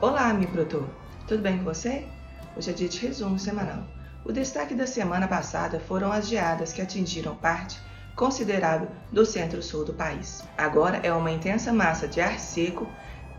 Olá, amigo produtor! Tudo bem com você? Hoje é dia de resumo semanal. O destaque da semana passada foram as geadas que atingiram parte considerável do centro-sul do país. Agora é uma intensa massa de ar seco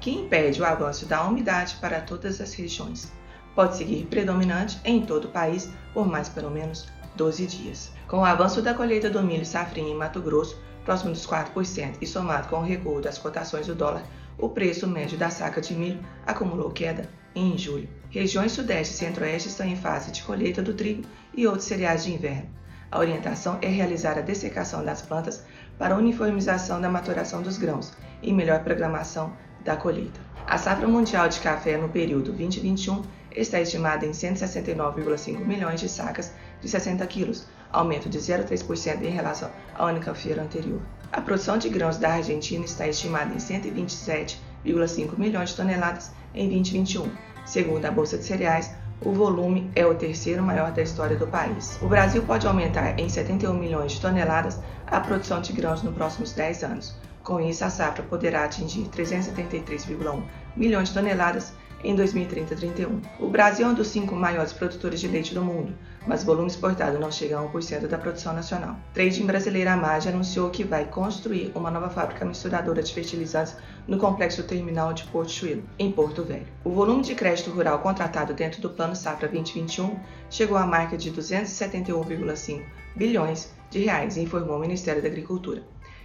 que impede o avanço da umidade para todas as regiões. Pode seguir predominante em todo o país por mais pelo menos 12 dias. Com o avanço da colheita do milho safrinha em Mato Grosso, próximo dos 4%, e somado com o recuo das cotações do dólar, o preço médio da saca de milho acumulou queda em julho. Regiões Sudeste e Centro-Oeste estão em fase de colheita do trigo e outros cereais de inverno. A orientação é realizar a dessecação das plantas para uniformização da maturação dos grãos e melhor programação da colheita. A safra mundial de café no período 2021 está estimada em 169,5 milhões de sacas de 60 quilos, aumento de 0,3% em relação à única feira anterior. A produção de grãos da Argentina está estimada em 127,5 milhões de toneladas em 2021. Segundo a Bolsa de Cereais, o volume é o terceiro maior da história do país. O Brasil pode aumentar em 71 milhões de toneladas a produção de grãos nos próximos 10 anos. Com isso, a safra poderá atingir 373,1 milhões de toneladas em 2030-31. O Brasil é um dos cinco maiores produtores de leite do mundo, mas o volume exportado não chega a 1% da produção nacional. Trading brasileira Amage anunciou que vai construir uma nova fábrica misturadora de fertilizantes no complexo terminal de Porto Chuilo, em Porto Velho. O volume de crédito rural contratado dentro do Plano Safra 2021 chegou à marca de 271,5 bilhões de reais, informou o Ministério da Agricultura.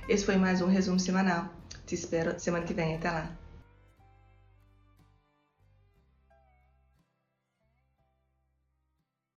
Esse foi mais um resumo semanal. Te espero semana que vem. Até lá!